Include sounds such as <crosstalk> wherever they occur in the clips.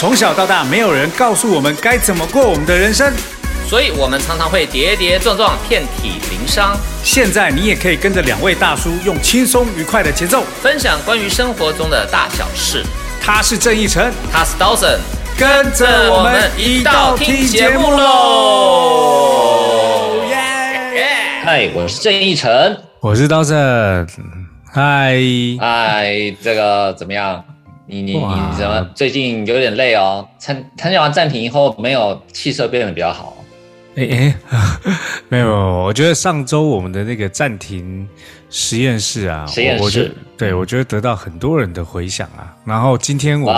从小到大，没有人告诉我们该怎么过我们的人生，所以我们常常会跌跌撞撞，遍体鳞伤。现在你也可以跟着两位大叔，用轻松愉快的节奏，分享关于生活中的大小事。他是郑义成，他是 Dawson，跟着我们一道听节目喽！耶！嗨，我是郑义成，我是 Dawson，嗨，嗨，这个怎么样？你你你怎么最近有点累哦？参参加完暂停以后，没有气色变得比较好？哎哎，<laughs> 没有，我觉得上周我们的那个暂停实验室啊，实验室，对我觉得得到很多人的回响啊。然后今天我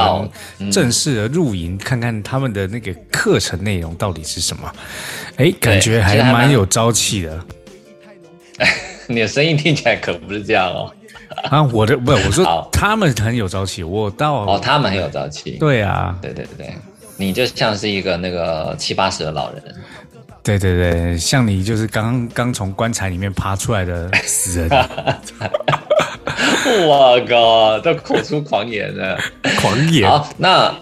们正式的入营，看看他们的那个课程内容到底是什么。哎，感觉还蛮有朝气的。<laughs> 你的声音听起来可不是这样哦。啊，我这不，我说他们很有朝气，我到哦，他们很有朝气，对啊，对对对，你就像是一个那个七八十的老人，对对对，像你就是刚刚从棺材里面爬出来的死人，<laughs> 我靠，都口出狂言了，狂言。好，那。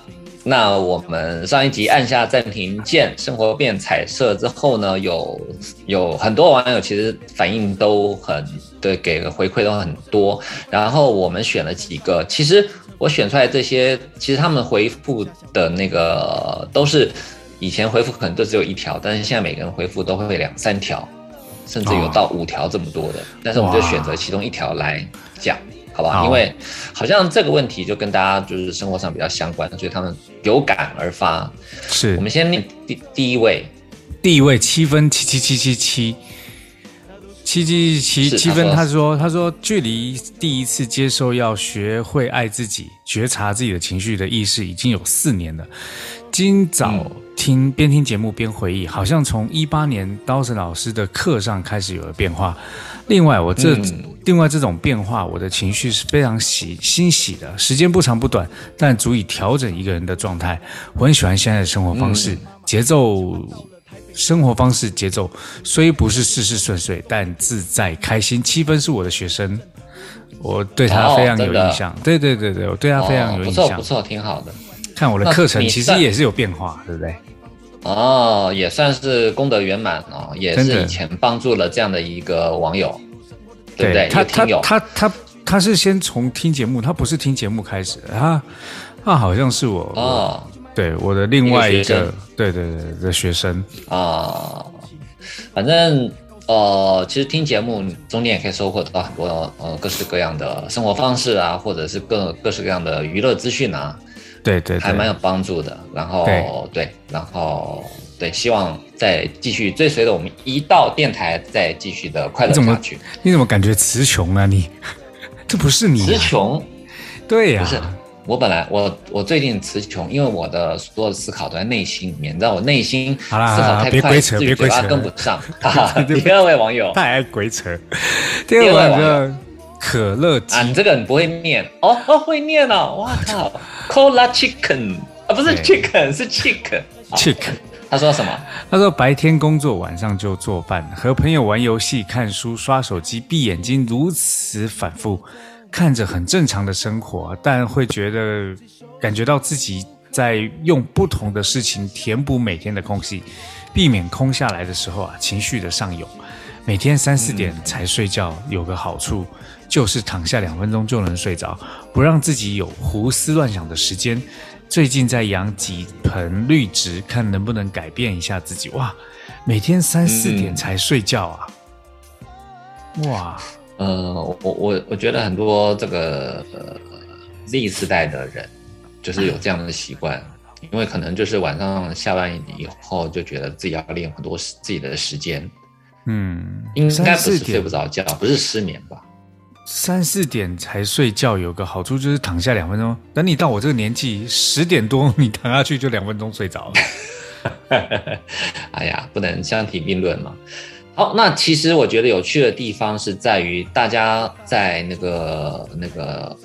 那我们上一集按下暂停键，生活变彩色之后呢，有有很多网友其实反应都很对，给的回馈都很多。然后我们选了几个，其实我选出来这些，其实他们回复的那个都是以前回复可能都只有一条，但是现在每个人回复都会两三条，甚至有到五条这么多的。但是我们就选择其中一条来讲。好吧，因为好像这个问题就跟大家就是生活上比较相关，所以他们有感而发。是我们先念第第一位，第一位七分七七七七七七七七七分。他说：“他说距离第一次接受要学会爱自己、觉察自己的情绪的意识已经有四年了。今早听边听节目边回忆，好像从一八年刀神老师的课上开始有了变化。”另外，我这另外这种变化，我的情绪是非常喜欣喜的。时间不长不短，但足以调整一个人的状态。我很喜欢现在的生活方式，节奏，生活方式节奏虽不是事事顺遂，但自在开心。七分是我的学生，我对他非常有印象。对对对对，我对他非常有印象。不错不错，挺好的。看我的课程，其实也是有变化，对不对？哦，也算是功德圆满哦，也是以前帮助了这样的一个网友，对不对？他他他他他是先从听节目，他不是听节目开始，他他好像是我哦，对我的另外一个对对对的学生啊，反正呃，其实听节目中间也可以收获到很多呃各式各样的生活方式啊，或者是各各式各样的娱乐资讯啊。对对，还蛮有帮助的。然后对，然后对，希望再继续追随着我们一到电台，再继续的快乐下去。你怎么感觉词穷啊？你 <laughs> 这不是你词穷？对呀，不是我本来我我最近词穷，因为我的所有的思考都在内心里面，你知道我内心思考太快，至于嘴巴跟不上。<laughs> 第二位网友太爱鬼扯。第二位网友可乐啊，你这个你不会念哦哦，会念哦，哇靠！Cola chicken 啊，不是 chicken，是 chicken。chicken。他说什么？他说白天工作，晚上就做饭，和朋友玩游戏、看书、刷手机，闭眼睛如此反复，看着很正常的生活，但会觉得感觉到自己在用不同的事情填补每天的空隙，避免空下来的时候啊，情绪的上涌。每天三四点才睡觉，有个好处。就是躺下两分钟就能睡着，不让自己有胡思乱想的时间。最近在养几盆绿植，看能不能改变一下自己。哇，每天三四点才睡觉啊！哇，呃，我我我觉得很多这个呃 Z 世代的人，就是有这样的习惯，因为可能就是晚上下班以后就觉得自己要利用很多自己的时间。嗯，应该不是睡不着觉，不是失眠吧？三四点才睡觉有个好处就是躺下两分钟。等你到我这个年纪，十点多你躺下去就两分钟睡着了。<laughs> 哎呀，不能相提并论嘛。好，那其实我觉得有趣的地方是在于大家在那个那个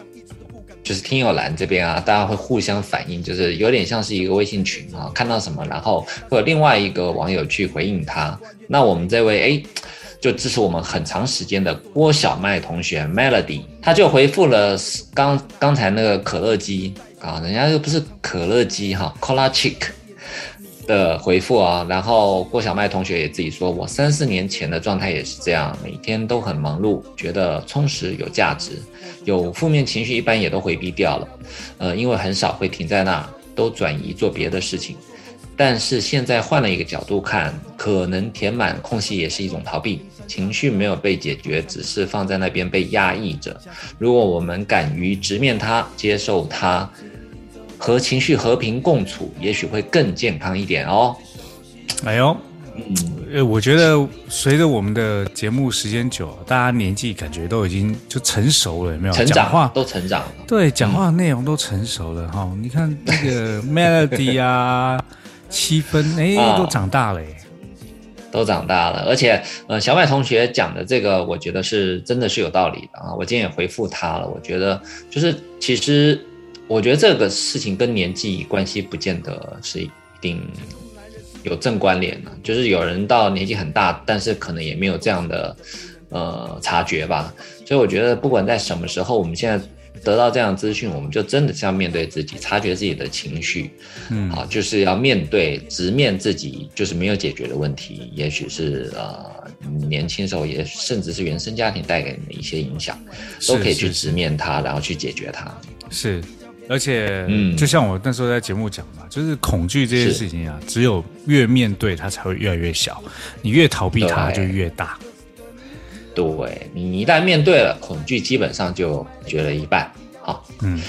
就是听友栏这边啊，大家会互相反映，就是有点像是一个微信群啊，看到什么，然后会有另外一个网友去回应他。那我们这位哎。就支持我们很长时间的郭小麦同学 Melody，他就回复了刚刚才那个可乐鸡啊，人家又不是可乐鸡哈，Cola Chick 的回复啊。然后郭小麦同学也自己说，我三四年前的状态也是这样，每天都很忙碌，觉得充实有价值，有负面情绪一般也都回避掉了，呃，因为很少会停在那，都转移做别的事情。但是现在换了一个角度看，可能填满空隙也是一种逃避，情绪没有被解决，只是放在那边被压抑着。如果我们敢于直面它，接受它，和情绪和平共处，也许会更健康一点哦。哎呦，嗯，呃，我觉得随着我们的节目时间久，大家年纪感觉都已经就成熟了，有没有？成长话都成长了，对，讲话内容都成熟了哈。你看那个 <laughs> Melody 啊。七分哎，都长大了哎，都长大了，而且呃，小麦同学讲的这个，我觉得是真的是有道理的啊。我今天也回复他了，我觉得就是其实我觉得这个事情跟年纪关系不见得是一定有正关联的，就是有人到年纪很大，但是可能也没有这样的呃察觉吧。所以我觉得不管在什么时候，我们现在。得到这样资讯，我们就真的是要面对自己，察觉自己的情绪，嗯，好，就是要面对直面自己，就是没有解决的问题，也许是呃年轻时候也甚至是原生家庭带给你的一些影响，都可以去直面它，然后去解决它。是，而且，嗯，就像我那时候在节目讲嘛，就是恐惧这件事情啊，只有越面对它才会越来越小，你越逃避它就越大。对你一旦面对了恐惧，基本上就绝了一半。好，嗯，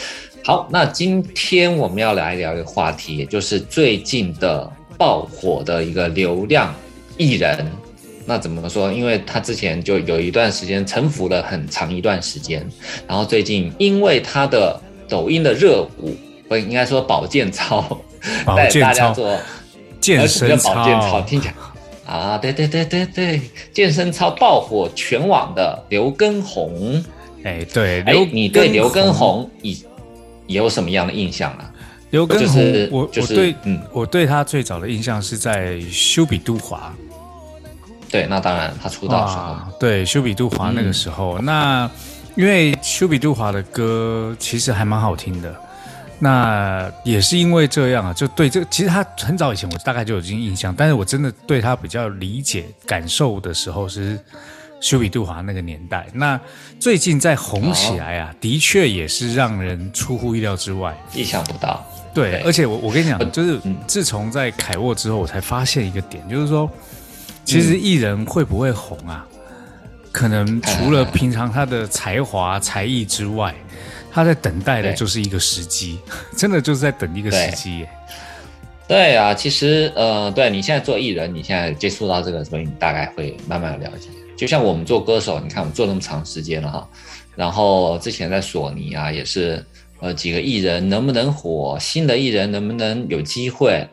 好，那今天我们要来聊一个话题，也就是最近的爆火的一个流量艺人。那怎么说？因为他之前就有一段时间沉浮了很长一段时间，然后最近因为他的抖音的热舞，不应该说保健操，带大家做健身操，听起来。啊，对对对对对，健身操爆火全网的刘畊宏，哎，对，哎，你对刘畊宏以有什么样的印象啊？刘畊宏，我我对，嗯，我对他最早的印象是在修比杜华，对，那当然他出道时候，对，修比杜华那个时候，那因为修比杜华的歌其实还蛮好听的。那也是因为这样啊，就对这其实他很早以前我大概就已经印象，但是我真的对他比较理解感受的时候是修比杜华那个年代。那最近在红起来啊，的确也是让人出乎意料之外，意想不到。对，而且我我跟你讲，就是自从在凯沃之后，我才发现一个点，就是说，其实艺人会不会红啊，可能除了平常他的才华才艺之外。他在等待的就是一个时机，<laughs> 真的就是在等一个时机。耶。对啊，其实呃，对你现在做艺人，你现在接触到这个，所以你大概会慢慢的了解。就像我们做歌手，你看我们做那么长时间了哈，然后之前在索尼啊，也是呃几个艺人能不能火，新的艺人能不能有机会，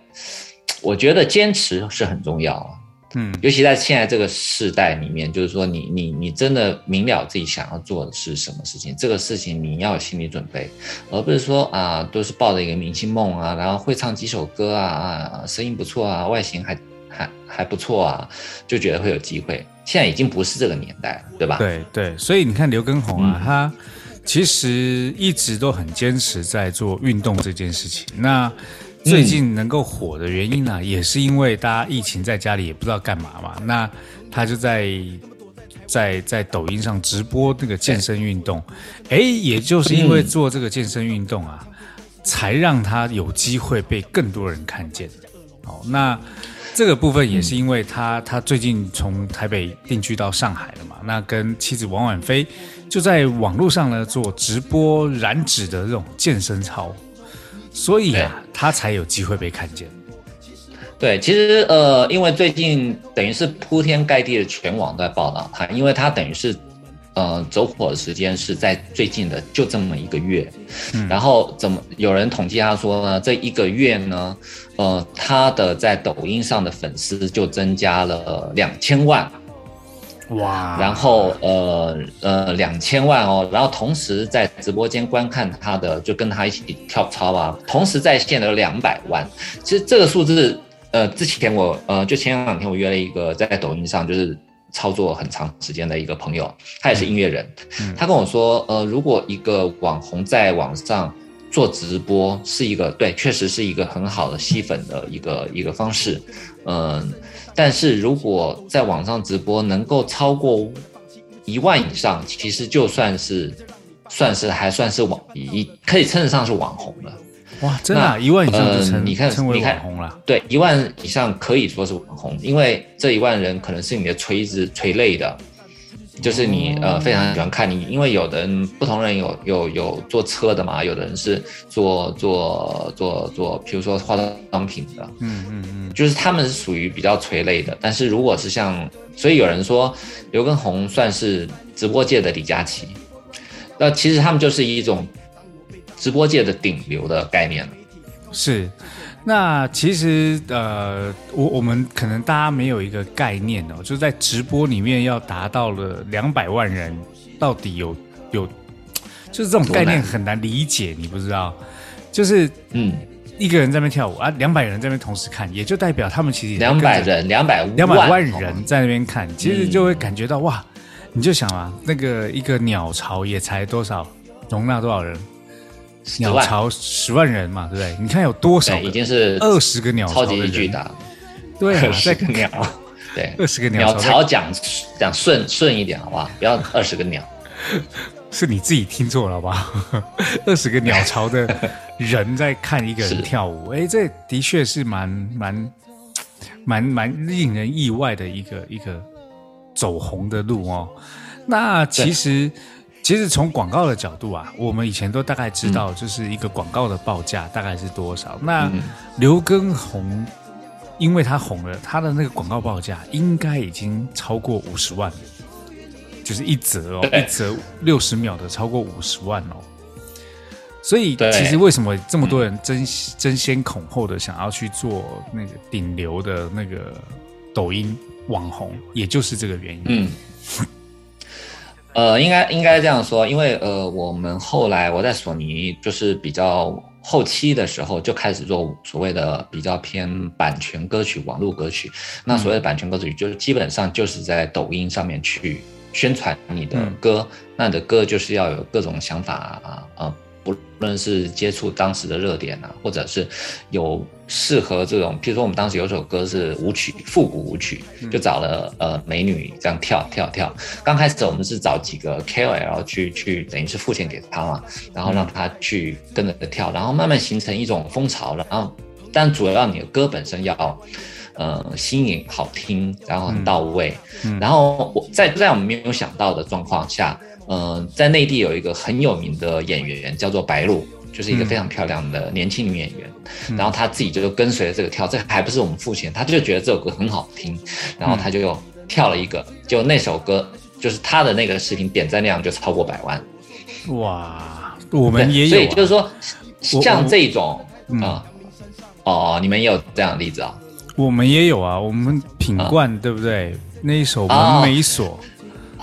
我觉得坚持是很重要。嗯，尤其在现在这个时代里面，就是说，你你你真的明了自己想要做的是什么事情，这个事情你要有心理准备，而不是说啊，都是抱着一个明星梦啊，然后会唱几首歌啊啊，声音不错啊，外形还还还不错啊，就觉得会有机会。现在已经不是这个年代了，对吧？对对，所以你看刘畊宏啊，他其实一直都很坚持在做运动这件事情。那最近能够火的原因呢，也是因为大家疫情在家里也不知道干嘛嘛，那他就在在在抖音上直播那个健身运动，哎，也就是因为做这个健身运动啊，才让他有机会被更多人看见。哦，那这个部分也是因为他他最近从台北定居到上海了嘛，那跟妻子王婉菲就在网络上呢做直播燃脂的这种健身操。所以啊，他才有机会被看见。对，其实呃，因为最近等于是铺天盖地的全网都在报道他，因为他等于是呃走火的时间是在最近的就这么一个月。然后怎么有人统计他说呢？这一个月呢，呃，他的在抖音上的粉丝就增加了两千万。哇，然后呃呃两千万哦，然后同时在直播间观看他的，就跟他一起跳操啊，同时在线的有两百万。其实这个数字，呃，之前我呃就前两天我约了一个在抖音上就是操作很长时间的一个朋友，他也是音乐人，他跟我说，呃，如果一个网红在网上做直播是一个对，确实是一个很好的吸粉的一个一个方式，嗯，但是如果在网上直播能够超过一万以上，其实就算是算是还算是网一可以称得上是网红了。哇，真的，一万以上你看称为网红了。对，一万以上可以说是网红，因为这一万人可能是你的垂直垂类的。就是你呃非常喜欢看你，因为有的人不同人有有有做车的嘛，有的人是做做做做，比如说化妆品的，嗯嗯嗯，就是他们是属于比较垂类的。但是如果是像，所以有人说刘畊宏算是直播界的李佳琦，那其实他们就是一种直播界的顶流的概念是。那其实呃，我我们可能大家没有一个概念哦，就是在直播里面要达到了两百万人，到底有有，就是这种概念很难理解，你不知道，就是嗯，一个人在那边跳舞啊，两百人在那边同时看，也就代表他们其实两百人两百两百万人在那边看，其实就会感觉到哇，你就想啊，那个一个鸟巢也才多少容纳多少人。鸟巢十万人嘛，对不对？你看有多少？已经是二十个鸟巢，超级巨大。对，二十个鸟，对，<laughs> 二十个鸟巢讲讲顺顺一点，好不好？不要二十个鸟，<laughs> 是你自己听错了，好不好？二十个鸟巢的人在看一个人 <laughs> 跳舞，哎，这的确是蛮蛮蛮蛮令人意外的一个一个走红的路哦。那其实。其实从广告的角度啊，我们以前都大概知道，就是一个广告的报价大概是多少。那刘畊宏，因为他红了，他的那个广告报价应该已经超过五十万，就是一折哦，一折六十秒的超过五十万哦。所以其实为什么这么多人争争先恐后的想要去做那个顶流的那个抖音网红，也就是这个原因。嗯。呃，应该应该这样说，因为呃，我们后来我在索尼就是比较后期的时候就开始做所谓的比较偏版权歌曲、网络歌曲。那所谓的版权歌曲，就是基本上就是在抖音上面去宣传你的歌，那你的歌就是要有各种想法啊啊。不论是接触当时的热点啊，或者是有适合这种，譬如说我们当时有首歌是舞曲，复古舞曲，就找了呃美女这样跳跳跳。刚开始我们是找几个 KOL 去去，等于是付钱给他嘛，然后让他去跟着跳，然后慢慢形成一种风潮了。然后，但主要你的歌本身要呃新颖、好听，然后很到位。然后我在在我们没有想到的状况下。嗯，在内地有一个很有名的演员叫做白鹿，就是一个非常漂亮的年轻女演员。然后她自己就跟随着这个跳，这还不是我们付钱，她就觉得这首歌很好听，然后她就跳了一个，就那首歌就是她的那个视频点赞量就超过百万。哇，我们也有，所以就是说像这种啊，哦，你们也有这样的例子啊？我们也有啊，我们品冠对不对？那一首《门没锁》。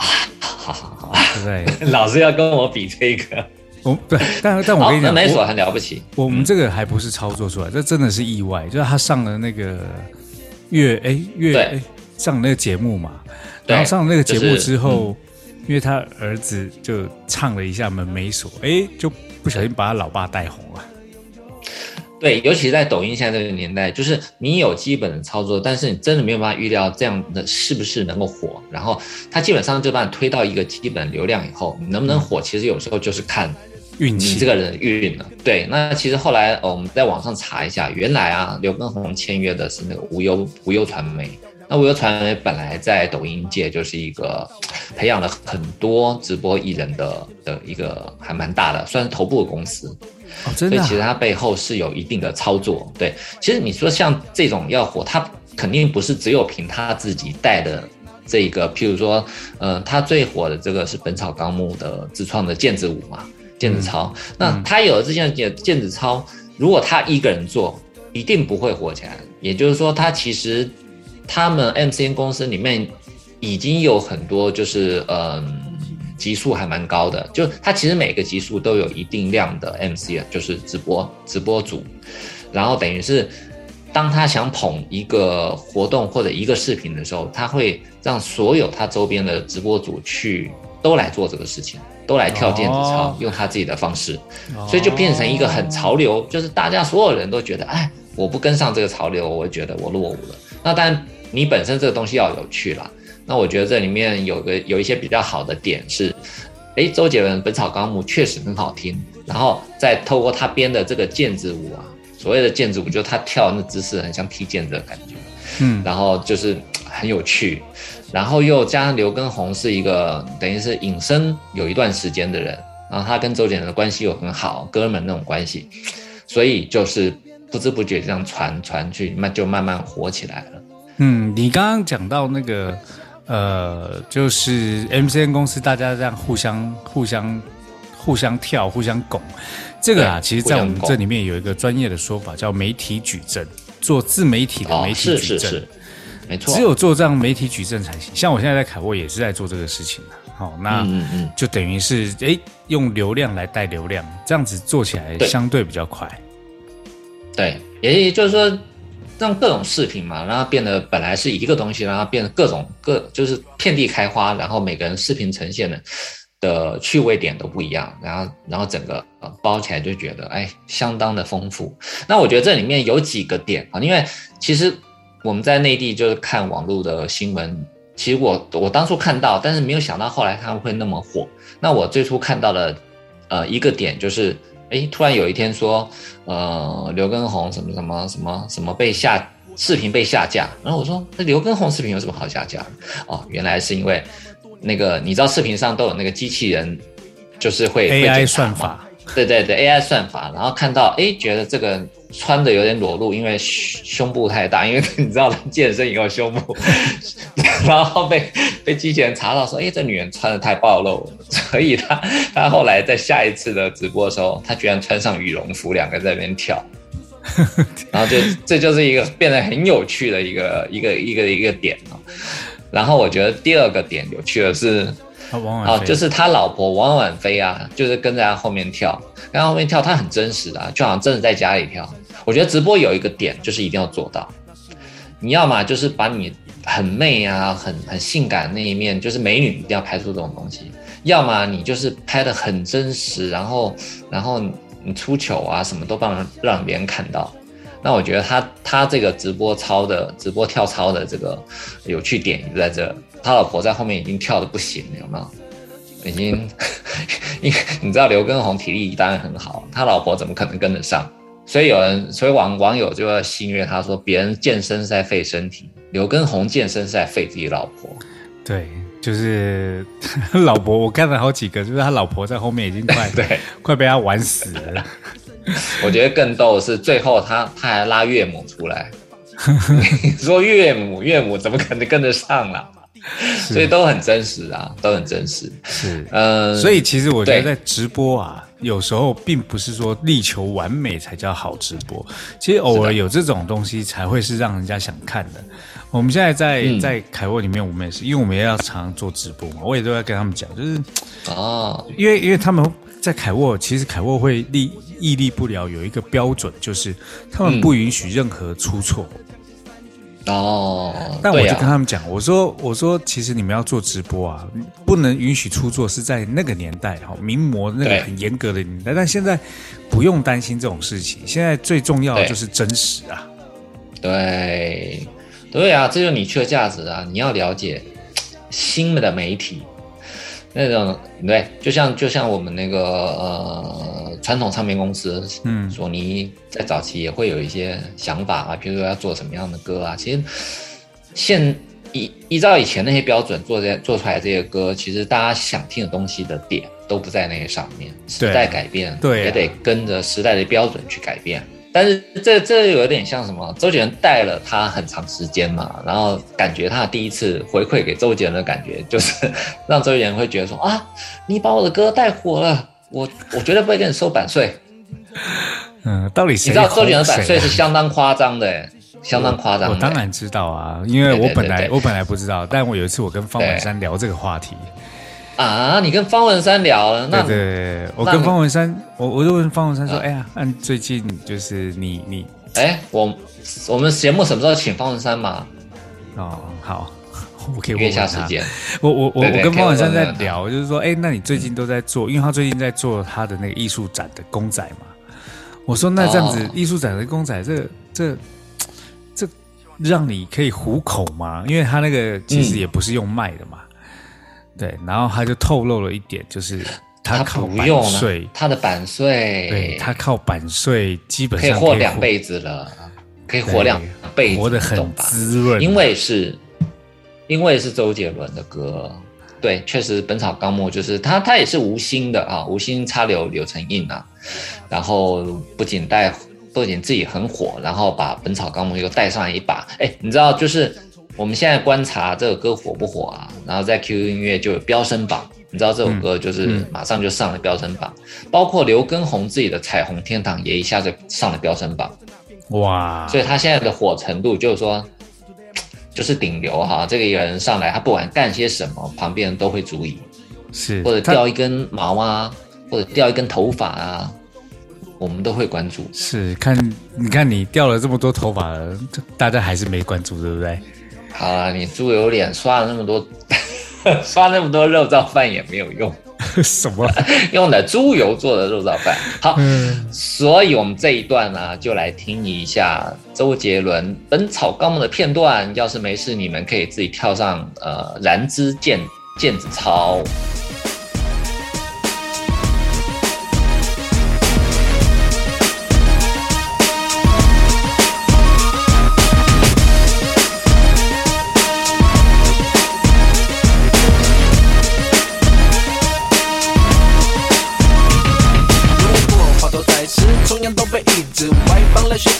<laughs> 对，<laughs> 老是要跟我比这个，我对，但但我跟你讲，那所很了不起。我们这个还不是操作出来，这真的是意外。就是他上了那个月哎月哎上那个节目嘛，然后上了那个节目之后，因为他儿子就唱了一下《门没锁》，哎，就不小心把他老爸带红了。对，尤其是在抖音现在这个年代，就是你有基本的操作，但是你真的没有办法预料这样的是不是能够火。然后它基本上就把你推到一个基本流量以后，你能不能火，其实有时候就是看运气，你这个人运了。对，那其实后来我们在网上查一下，原来啊，刘畊宏签约的是那个无忧无忧传媒。那无忧传媒本来在抖音界就是一个培养了很多直播艺人的的一个还蛮大的，算是头部的公司。哦，真的。所以其实它背后是有一定的操作。对，其实你说像这种要火，它肯定不是只有凭他自己带的这个。譬如说，呃，他最火的这个是《本草纲目》的自创的毽子舞嘛，毽子操。那他有了这项毽毽子操，如果他一个人做，一定不会火起来。也就是说，他其实。他们 MCN 公司里面已经有很多，就是嗯，级数还蛮高的，就他其实每个级数都有一定量的 MC，就是直播直播组，然后等于是当他想捧一个活动或者一个视频的时候，他会让所有他周边的直播组去都来做这个事情，都来跳电子操，用他自己的方式，所以就变成一个很潮流，就是大家所有人都觉得，哎，我不跟上这个潮流，我会觉得我落伍了。那当然，你本身这个东西要有趣啦。那我觉得这里面有个有一些比较好的点是，哎，周杰伦《本草纲目》确实很好听，然后再透过他编的这个毽子舞啊，所谓的毽子舞，就他跳那姿势很像踢毽子的感觉，嗯，然后就是很有趣，然后又加上刘畊宏是一个等于是隐身有一段时间的人，然后他跟周杰伦的关系又很好，哥们那种关系，所以就是不知不觉这样传传去，慢就慢慢火起来了。嗯，你刚刚讲到那个。呃，就是 MCN 公司，大家这样互相、互相、互相跳、互相拱，这个啊，其实，在我们这里面有一个专业的说法，叫媒体矩阵，做自媒体的媒体矩阵，没错，只有做这样媒体矩阵才行。像我现在在凯沃也是在做这个事情的，好，那就等于是哎，用流量来带流量，这样子做起来相对比较快。对，也就是说。让各种视频嘛，让它变得本来是一个东西，让它变得各种各就是遍地开花，然后每个人视频呈现的的趣味点都不一样，然后然后整个包起来就觉得哎相当的丰富。那我觉得这里面有几个点啊，因为其实我们在内地就是看网络的新闻，其实我我当初看到，但是没有想到后来他们会那么火。那我最初看到的呃一个点就是。哎，突然有一天说，呃，刘畊宏什么什么什么什么被下视频被下架，然后我说，那刘畊宏视频有什么好下架？哦，原来是因为那个你知道视频上都有那个机器人，就是会 AI 算法。对对对，AI 算法，然后看到哎，觉得这个穿的有点裸露，因为胸部太大，因为 <laughs> 你知道 <laughs> 健身以后胸部，<laughs> 然后被被机器人查到说，哎，这女人穿的太暴露，所以他他后来在下一次的直播的时候，他居然穿上羽绒服，两个在那边跳，然后就这就是一个变得很有趣的一个一个一个一个点哦。然后我觉得第二个点有趣的是。啊，就是他老婆王婉菲啊，就是跟在他后面跳，跟后面跳，他很真实的，就好像真的在家里跳。我觉得直播有一个点，就是一定要做到，你要么就是把你很媚啊、很很性感那一面，就是美女一定要拍出这种东西；要么你就是拍的很真实，然后然后你出糗啊，什么都让让别人看到。那我觉得他他这个直播操的直播跳操的这个有趣点就在这。他老婆在后面已经跳的不行了，有没有？已经，<laughs> 因为你知道刘畊宏体力当然很好，他老婆怎么可能跟得上？所以有人，所以网网友就要戏谑他说：别人健身是在费身体，刘畊宏健身是在费自己老婆。对，就是 <laughs> 老婆，我看了好几个，就是他老婆在后面已经快 <laughs> 对快被他玩死了。我觉得更逗的是最后他他还拉岳母出来，说岳母岳母怎么可能跟得上了？所以都很真实啊，都很真实。是，呃，所以其实我觉得在直播啊，有时候并不是说力求完美才叫好直播，其实偶尔有这种东西才会是让人家想看的。我们现在在在凯沃里面，我们也是，因为我们也要常常做直播嘛，我也都在跟他们讲，就是哦，因为因为他们在凯沃，其实凯沃会立屹立不了，有一个标准，就是他们不允许任何出错。哦，但我就跟他们讲，我说我说，其实你们要做直播啊，不能允许出错，是在那个年代哈，名模那个很严格的年代，但现在不用担心这种事情，现在最重要的就是真实啊。对，对啊，这就是你去的价值啊，你要了解新的媒体。那种对，就像就像我们那个呃传统唱片公司，嗯，索尼在早期也会有一些想法啊，比如说要做什么样的歌啊。其实现依依照以前那些标准做这做出来这些歌，其实大家想听的东西的点都不在那些上面。时代改变，对，也得跟着时代的标准去改变。但是这这有点像什么？周杰伦带了他很长时间嘛，然后感觉他第一次回馈给周杰伦的感觉，就是 <laughs> 让周杰伦会觉得说啊，你把我的歌带火了，我我绝对不会跟你收版税。<laughs> 嗯，到底你知道周杰伦版税是相当夸张的，相当夸张。我当然知道啊，因为我本来我本来不知道，但我有一次我跟方文山聊这个话题。啊！你跟方文山聊了？那对，我跟方文山，我我就问方文山说：“哎呀，那最近就是你你……哎，我我们节目什么时候请方文山嘛？”哦，好，<laughs> 我可以问一下时间。我我我我跟方文山在聊，就是说，哎，那你最近都在做，因为他最近在做他的那个艺术展的公仔嘛。我说，那这样子哦艺术展的公仔，这这这让你可以糊口吗？因为他那个其实嗯也不是用卖的嘛。对，然后他就透露了一点，就是他靠版税了，，他的版税，对他靠版税基本上可以上活两辈子了，可以活两辈子，活得很？滋润，因为是，因为是周杰伦的歌，对，确实《本草纲目》就是他，他也是无心的啊，无心插柳柳成荫啊，然后不仅带，不仅自己很火，然后把《本草纲目》又带上一把，哎，你知道，就是我们现在观察这首歌火不火啊，然后在 QQ 音乐就有飙升榜。你知道这首歌就是马上就上了飙升榜，包括刘畊宏自己的《彩虹天堂》也一下子上了飙升榜。哇，所以他现在的火程度就是说，<tsk> 就是顶流哈。这个人上来，他不管干些什么，旁边人都会注意，是或者掉一根毛啊，或者掉一根头发啊，我们都会关注。是看，你看你掉了这么多头发了，大家还是没关注，对不对？好了，你猪油脸刷了那么多，<laughs> 刷那么多肉燥饭也没有用，<laughs> 什么？<laughs> 用的猪油做的肉燥饭。好，嗯，所以我们这一段呢，就来听一下周杰伦《本草纲目》的片段。要是没事，你们可以自己跳上呃燃脂毽毽子操。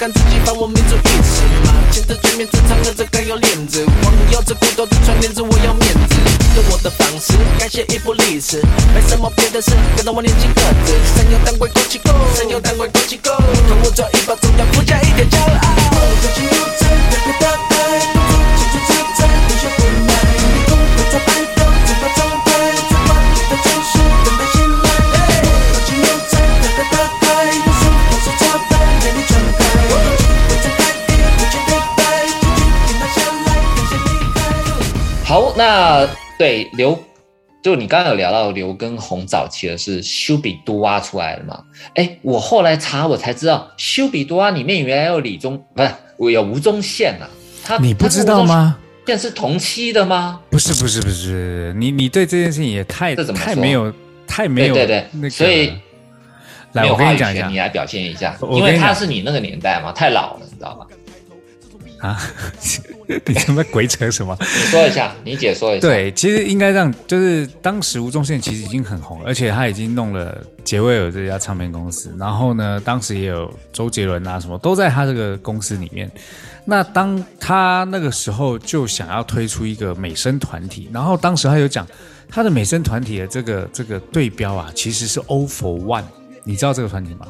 邦来学看自己把我民族意识嘛，牵着全面正常的这该有链子，光有这骨头的传链子，我要面子。用我的方式改写一部历史，没什么别的事，跟着我年轻个子，神游那对刘，就你刚刚有聊到刘畊宏早期的是修比多蛙出来的嘛？哎，我后来查我才知道，修比多蛙里面原来有李宗，不是我有吴宗宪啊。他你不知道？吗？现在是同期的吗？不是不是不是，你你对这件事情也太这怎么说太没有太没有对对对那个，所以来我跟你讲一话语权，你来表现一下，因为他是你那个年代嘛，太老了，你知道吗？啊，<laughs> 你他妈鬼扯什么？你说一下，你解说一下。，对，其实应该让，就是当时吴宗宪其实已经很红，而且他已经弄了杰威尔这家唱片公司，然后呢，当时也有周杰伦啊什么都在他这个公司里面。那当他那个时候就想要推出一个美声团体，然后当时他有讲他的美声团体的这个这个对标啊，其实是 O for One，你知道这个团体吗？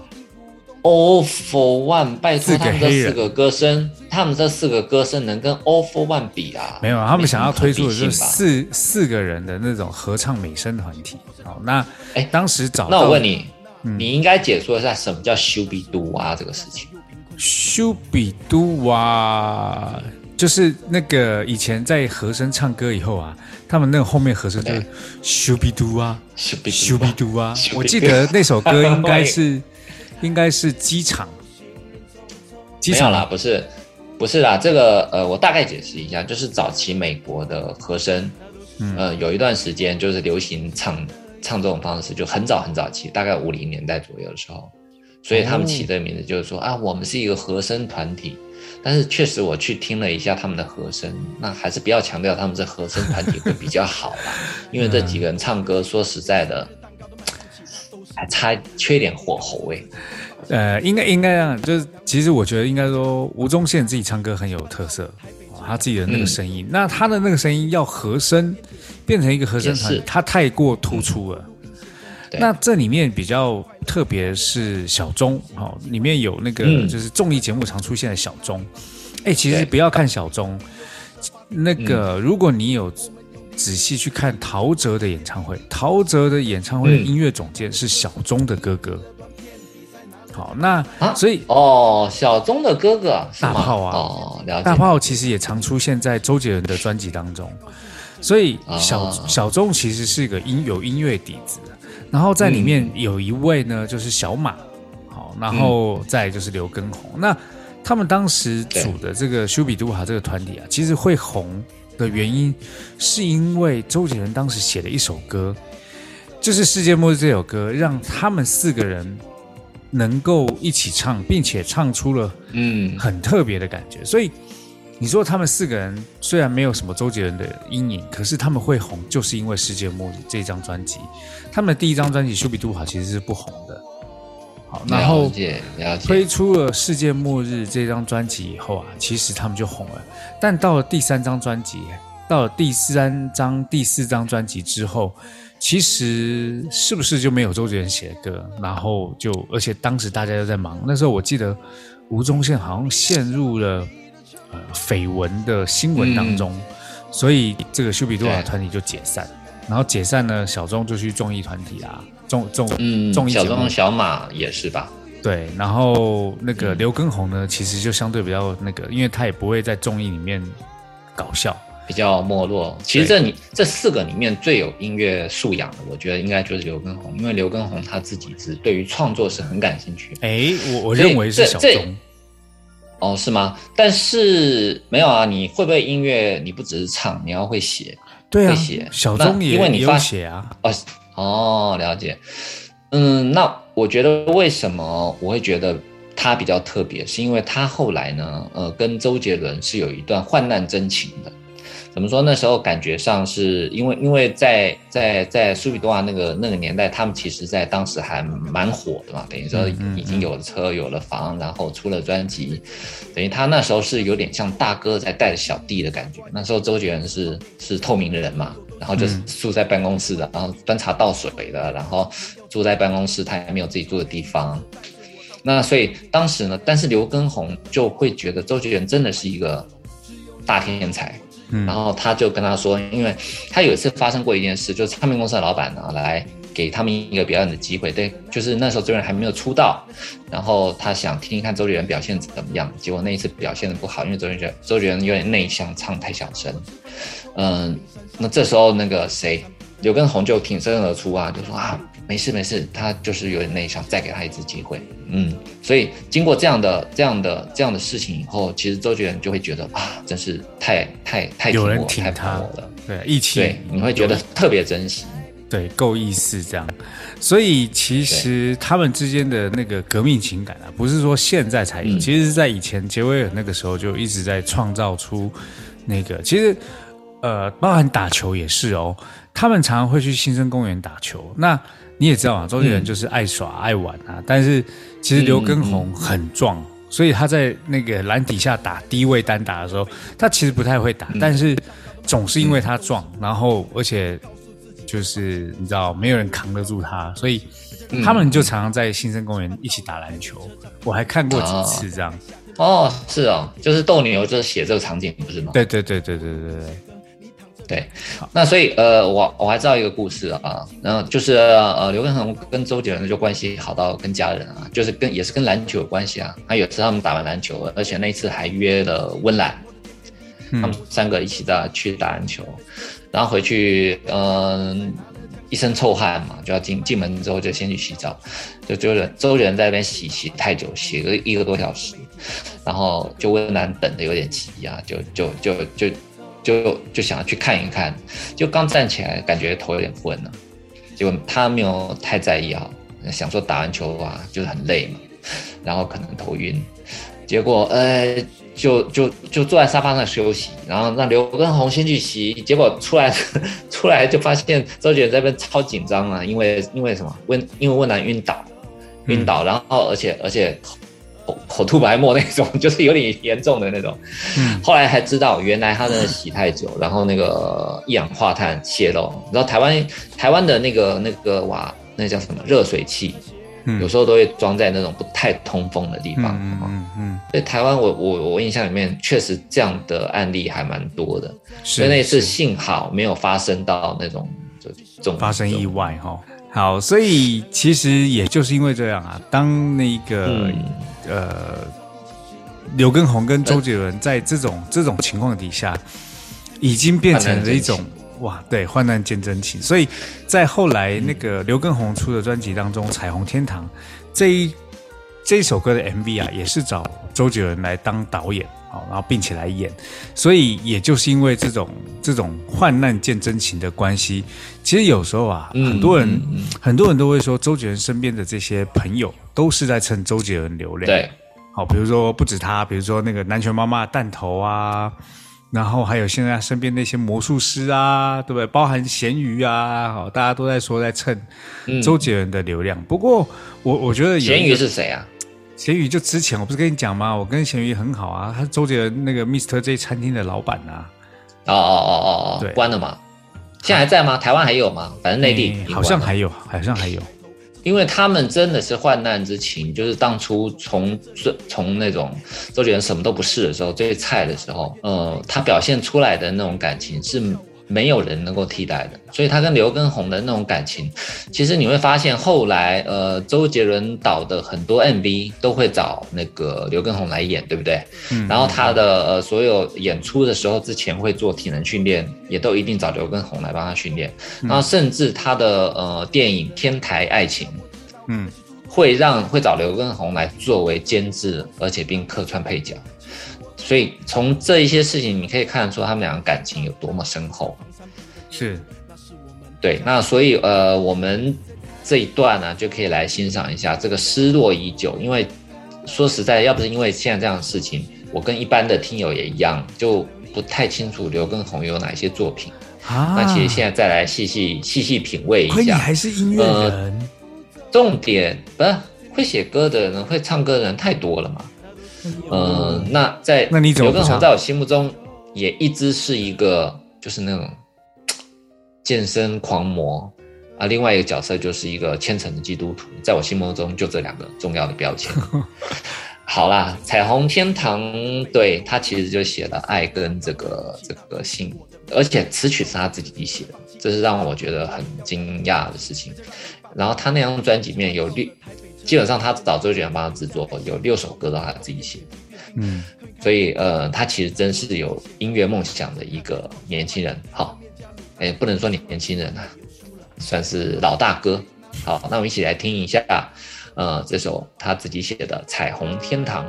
All for One，拜托他们这四个歌声，他们这四个歌声能跟 All for One 比啊？没有，他们想要推出的就是四四个人的那种合唱美声团体。好，那哎当时找到那我问你，嗯你应该解说一下什么叫修比都啊这个事情。修比都哇，就是那个以前在和声唱歌以后啊，他们那个后面和声就是对修比都啊，修比修比都啊 <laughs> 我记得那首歌应该是 <laughs> 应该是机场，机场？啦，不是，不是啦，这个呃，我大概解释一下，就是早期美国的和声，嗯。呃，有一段时间就是流行唱唱这种方式，就很早很早期，大概五零年代左右的时候，所以他们起这个名字就是说、啊，我们是一个和声团体。但是确实我去听了一下他们的和声，那还是不要强调他们是和声团体会比较好啦，<laughs> 因为这几个人唱歌，说实在的，还差缺点火候味。呃，应该应该这样，就是其实我觉得应该说吴宗宪自己唱歌很有特色，哦他自己的那个声音，那他的那个声音要和声变成一个和声团他太过突出了。对那这里面比较特别是小钟哦，里面有那个嗯。就是综艺节目常出现的小钟。哎，其实不要看小钟，那个如果你有仔细去看陶喆的演唱会，陶喆的演唱会音乐总监是小钟的哥哥。好，那啊？所以哦，小钟的哥哥大炮啊。哦，了解。大炮其实也常出现在周杰伦的专辑当中，所以小、哦小钟其实是一个音有音乐底子的。然后在里面有一位呢，就是小马，好，然后再就是刘畊宏。那他们当时组的这个修比杜哈这个团体啊，其实会红的原因，是因为周杰伦当时写了一首歌，就是《世界末日》这首歌，让他们四个人能够一起唱，并且唱出了嗯，很特别的感觉。所以你说他们四个人虽然没有什么周杰伦的阴影，可是他们会红，就是因为《世界末日》这张专辑。他们的第一张专辑《修比杜卡》其实是不红的。好，然后。推出了《世界末日》这张专辑以后啊，其实他们就红了。但到了第三张专辑，到了第三张、第四张专辑之后，其实是不是就没有周杰伦写的歌？然后就，而且当时大家都在忙。那时候我记得吴宗宪好像陷入了呃绯闻的新闻当中，所以这个修比多瓦对团体就解散。然后解散呢，小钟就去综艺团体啊，综综嗯，综艺节目小钟小马也是吧？对，然后那个刘畊宏呢，其实就相对比较那个，因为他也不会在综艺里面搞笑。比较没落。其实这里这四个里面最有音乐素养的，我觉得应该就是刘畊宏，因为刘畊宏他自己是对于创作是很感兴趣。哎，我我认为是小这钟。哦，是吗？但是没有啊，你会不会音乐？你不只是唱，你要会写。对啊会写，小钟那也因为你发写啊。哦哦，了解。嗯，那我觉得为什么我会觉得他比较特别，是因为他后来呢，呃，跟周杰伦是有一段患难真情的。怎么说？那时候感觉上是因为，因为在在在苏比多瓦那个那个年代，他们其实在当时还蛮火的嘛，等于说已经有了车、有了房，然后出了专辑，等于他那时候是有点像大哥在带着小弟的感觉。那时候周杰伦是是透明人嘛，然后就是住在办公室的，然后端茶倒水的，然后住在办公室，他也没有自己住的地方。那所以当时呢，但是刘畊宏就会觉得周杰伦真的是一个大天才，嗯。然后他就跟他说，因为他有一次发生过一件事，就是唱片公司的老板呢来给他们一个表演的机会，对，就是那时候周杰伦还没有出道，然后他想听一看周杰伦表现怎么样，结果那一次表现的不好，因为周杰伦周杰伦有点内向，唱太小声，嗯，那这时候那个谁刘畊宏就挺身而出啊，就说啊没事没事，他就是有点内向，再给他一次机会，嗯，所以经过这样的这样的这样的事情以后，其实周杰伦就会觉得啊，真是太太太有人我太挺他捧我了，对，一起，对，你会觉得特别珍惜，对够意思这样。所以其实他们之间的那个革命情感啊，不是说现在才有，嗯其实是在以前杰威尔那个时候就一直在创造出那个。其实呃，包含打球也是哦，他们常常会去新生公园打球。那你也知道啊，周杰伦就是爱耍、爱玩啊，但是其实刘畊宏很壮。所以他在那个篮底下打低位单打的时候，他其实不太会打，但是总是因为他壮，然后而且就是你知道没有人扛得住他，所以他们就常常在新生公园一起打篮球。我还看过几次这样。哦，是哦，就是斗牛就是写这个场景不是吗？对对对对对对对。对，那所以呃，我我还知道一个故事啊，然后就是呃，刘畊宏跟周杰伦就关系好到跟家人啊，就是跟也是跟篮球有关系啊。他有次他们打完篮球，而且那一次还约了温岚，他们三个一起在去打篮球，然后回去嗯、一身臭汗嘛，就要进进门之后就先去洗澡，就周杰伦周杰伦在那边洗洗太久，洗了一个多小时，然后就温岚等的有点急啊，就就就就。就就想要去看一看，就刚站起来，感觉头有点昏了。结果他没有太在意啊，想说打完球啊，就是很累嘛，然后可能头晕。结果呃，就就就坐在沙发上休息，然后让刘畊宏先去洗。结果出来 <laughs> 出来就发现周杰伦在那边超紧张啊，因为因为什么温因为温岚晕倒，晕倒，然后而且而且。口口吐白沫那种，<laughs> 就是有点严重的那种。嗯，后来才知道，原来他真的洗太久，然后那个一氧化碳泄漏。你知道台湾台湾的那个那个瓦，那叫什么热水器，有时候都会装在那种不太通风的地方。嗯嗯嗯，所以台湾我我我印象里面确实这样的案例还蛮多的。所以是那次幸好没有发生到那种就这种发生意外哈。好，所以其实也就是因为这样啊，当那个、嗯。呃刘畊宏跟周杰伦在这种这种情况底下，已经变成了一种哇，对，患难见真情。所以在后来那个刘畊宏出的专辑当中，《彩虹天堂》这一这一首歌的 MV 啊，也是找周杰伦来当导演。好，然后并且来演，所以也就是因为这种这种患难见真情的关系，其实有时候啊，嗯很多人、嗯嗯很多人都会说，周杰伦身边的这些朋友都是在趁周杰伦流量。，对，好，比如说不止他，比如说那个南拳妈妈的弹头啊，然后还有现在身边那些魔术师啊，对不对？包含咸鱼啊，好，大家都在说在蹭嗯周杰伦的流量。不过我我觉得咸鱼是谁啊？咸鱼就之前我不是跟你讲吗？我跟咸鱼很好啊，他是周杰伦那个 Mister J 餐厅的老板啊，哦哦哦哦对哦，关了吗？现在还在吗？台湾还有吗？反正内地好像还有，好像还有。因为他们真的是患难之情，就是当初从最从那种周杰伦什么都不是的时候，最菜的时候，呃，他表现出来的那种感情是没有人能够替代的。所以他跟刘畊宏的那种感情，其实你会发现后来，呃，周杰伦导的很多 MV 都会找那个刘畊宏来演，对不对？嗯然后他的呃所有演出的时候之前会做体能训练，也都一定找刘畊宏来帮他训练。然后甚至他的呃电影《天台爱情》。嗯，会让会找刘畊宏来作为监制，而且并客串配角。所以从这一些事情，你可以看得出他们两个感情有多么深厚。是对，那所以呃，我们这一段呢，就可以来欣赏一下这个失落已久。因为说实在，要不是因为现在这样的事情，我跟一般的听友也一样，就不太清楚刘畊宏有哪些作品。啊。那其实现在再来细细细细品味一下，亏你还是音乐人，重点不是会写歌的人、会唱歌的人太多了嘛？嗯、那在那你怎么刘畊宏在我心目中也一直是一个就是那种健身狂魔啊，另外一个角色就是一个虔诚的基督徒，在我心目中就这两个重要的标签。<laughs> 好啦，彩虹天堂对他其实就写了爱跟这个这个性，而且词曲是他自己写的，这是让我觉得很惊讶的事情。然后他那张专辑里面有六，基本上他找周杰伦帮他制作，有六首歌都他自己写的。嗯，所以呃，他其实真是有音乐梦想的一个年轻人。好，哎，不能说年轻人啊，算是老大哥。好，那我们一起来听一下，呃，这首他自己写的《彩虹天堂》。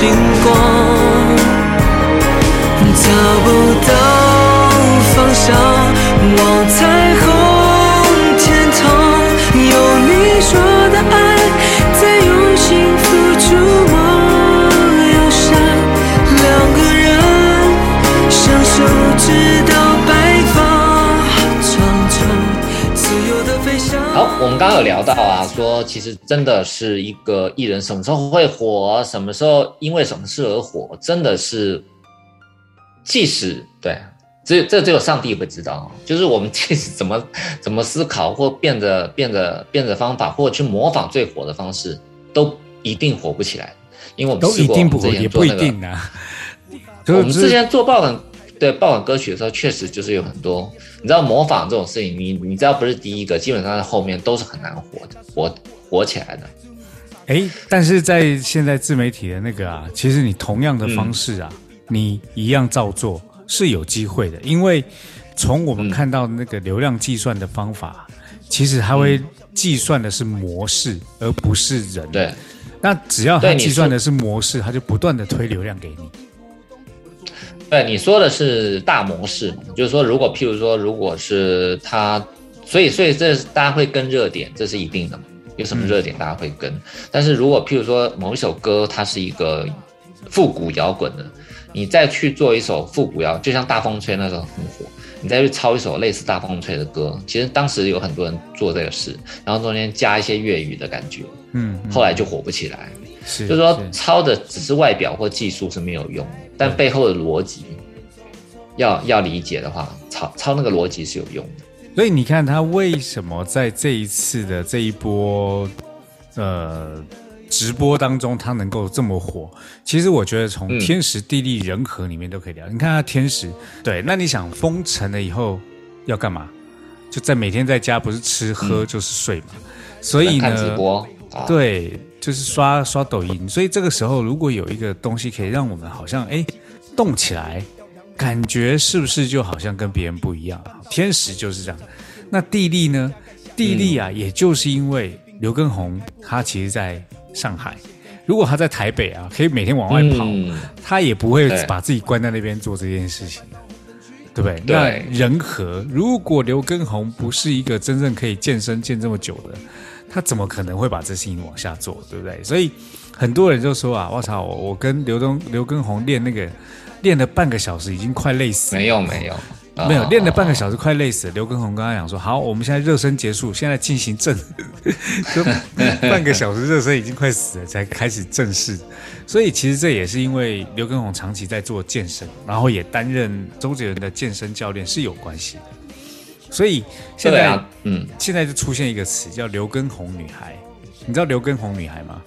心。有聊到啊，说其实真的是一个艺人什么时候会火，什么时候因为什么事而火，真的是，即使对，只这只有上帝会知道，<laughs> 就是我们即使怎么 <laughs> 怎么思考或变着变着变着方法，或者去模仿最火的方式，都一定火不起来，因为我们都一定不会，也不一定啊。我们之前 <laughs> 做爆款对爆款歌曲的时候，确实就是有很多。你知道模仿这种事情，你你知道不是第一个，基本上在后面都是很难活的，活活起来的。哎，但是在现在自媒体的那个啊，其实你同样的方式啊，你一样照做是有机会的，因为从我们看到那个流量计算的方法，其实它会计算的是模式，而不是人。对，那只要它计算的是模式，它就不断的推流量给你。对你说的是大模式，就是说，如果譬如说，如果是他，所以所以这大家会跟热点，这是一定的嘛？有什么热点大家会跟。但是如果譬如说某一首歌它是一个复古摇滚的，你再去做一首复古摇，就像大风吹那时候很火，你再去抄一首类似大风吹的歌，其实当时有很多人做这个事，然后中间加一些粤语的感觉，嗯，后来就火不起来。是，就是说抄的只是外表或技术是没有用，但背后的逻辑要要理解的话，抄抄那个逻辑是有用的。所以你看他为什么在这一次的这一波呃直播当中，他能够这么火？其实我觉得从天时地利人和里面都可以聊。你看他天时，对，那你想封城了以后要干嘛？就在每天在家不是吃喝就是睡嘛，所以呢，直播，对。就是刷刷抖音，所以这个时候如果有一个东西可以让我们好像哎动起来，感觉是不是就好像跟别人不一样？天时就是这样，那地利呢？地利啊，也就是因为刘畊宏他其实在上海，如果他在台北啊，可以每天往外跑，他也不会把自己关在那边做这件事情，对不对？那人和，如果刘畊宏不是一个真正可以健身健这么久的。他怎么可能会把这事情往下做，对不对？所以很多人就说啊，我操，我我跟刘东刘根红练那个练了半个小时，已经快累死。没有没有没有，练了半个小时快累死。刘根红刚刚讲说，好，我们现在热身结束，现在进行正，<laughs> 就半个小时热身已经快死了，才开始正式。所以其实这也是因为刘根红长期在做健身，然后也担任周杰伦的健身教练是有关系的。所以现在，嗯，现在就出现一个词叫“刘根红女孩”，你知道“刘根红女孩”吗？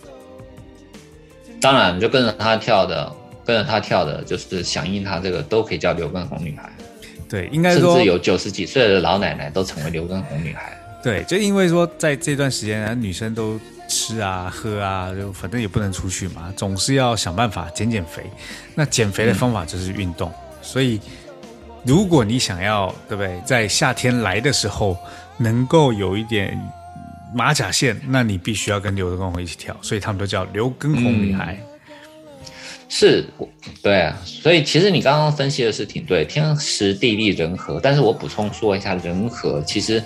当然，就跟着她跳的，跟着她跳的，就是响应她这个，都可以叫“刘根红女孩”。对，应该说，甚至有九十几岁的老奶奶都成为“刘根红女孩”。对，就因为说，在这段时间，女生都吃啊、喝啊，就反正也不能出去嘛，总是要想办法减减肥。那减肥的方法就是运动，所以。如果你想要，对不对？在夏天来的时候，能够有一点马甲线，那你必须要跟刘畊宏一起跳，所以他们都叫刘畊宏女孩。是，对啊。所以其实你刚刚分析的是挺对，天时地利人和。但是我补充说一下，人和其实，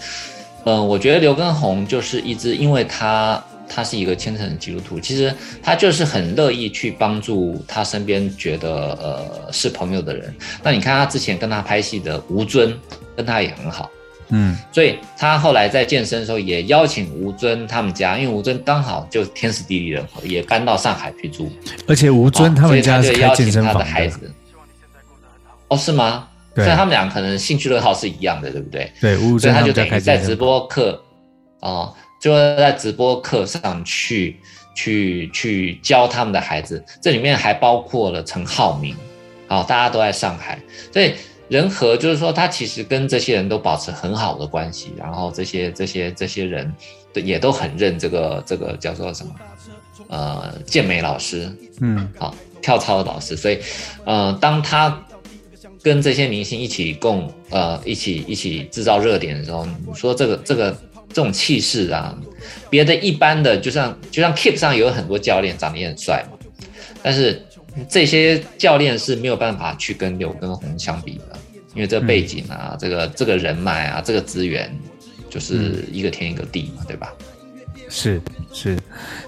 嗯，我觉得刘畊宏就是一直，因为他。他是一个虔诚的基督徒，其实他就是很乐意去帮助他身边觉得呃是朋友的人。那你看他之前跟他拍戏的吴尊，跟他也很好，嗯，所以他后来在健身的时候也邀请吴尊他们家，因为吴尊刚好就天时地利人和，也搬到上海去住。而且吴尊他们家是开健身房的。哦，是吗？所以他们俩可能兴趣爱好是一样的，对不对？对，所以他就等于在直播课哦。就在直播课上去去去教他们的孩子，这里面还包括了陈浩民，好，大家都在上海，所以人和就是说他其实跟这些人都保持很好的关系，然后这些这些这些人也都很认这个这个叫做什么？呃健美老师，嗯，好跳操的老师，所以呃当他跟这些明星一起共呃一起一起制造热点的时候，你说这个这个。这种气势啊，别的一般的，就像就像 Keep 上有很多教练长得也很帅嘛，但是这些教练是没有办法去跟刘畊宏相比的，因为这背景啊，这个这个人脉啊，这个资源就是一个天一个地嘛，对吧？是是，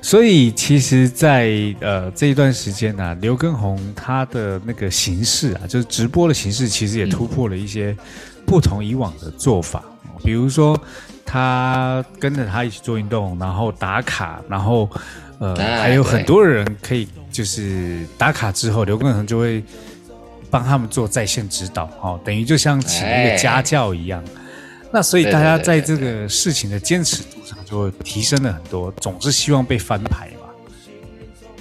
所以其实，在呃这一段时间呢，刘畊宏他的那个形式啊，就是直播的形式，其实也突破了一些不同以往的做法。比如说他跟着他一起做运动，然后打卡，然后呃还有很多人可以就是打卡之后，刘根恒就会帮他们做在线指导，哦，等于就像请一个家教一样。那所以大家在这个事情的坚持度上就会提升了很多，总是希望被翻牌嘛。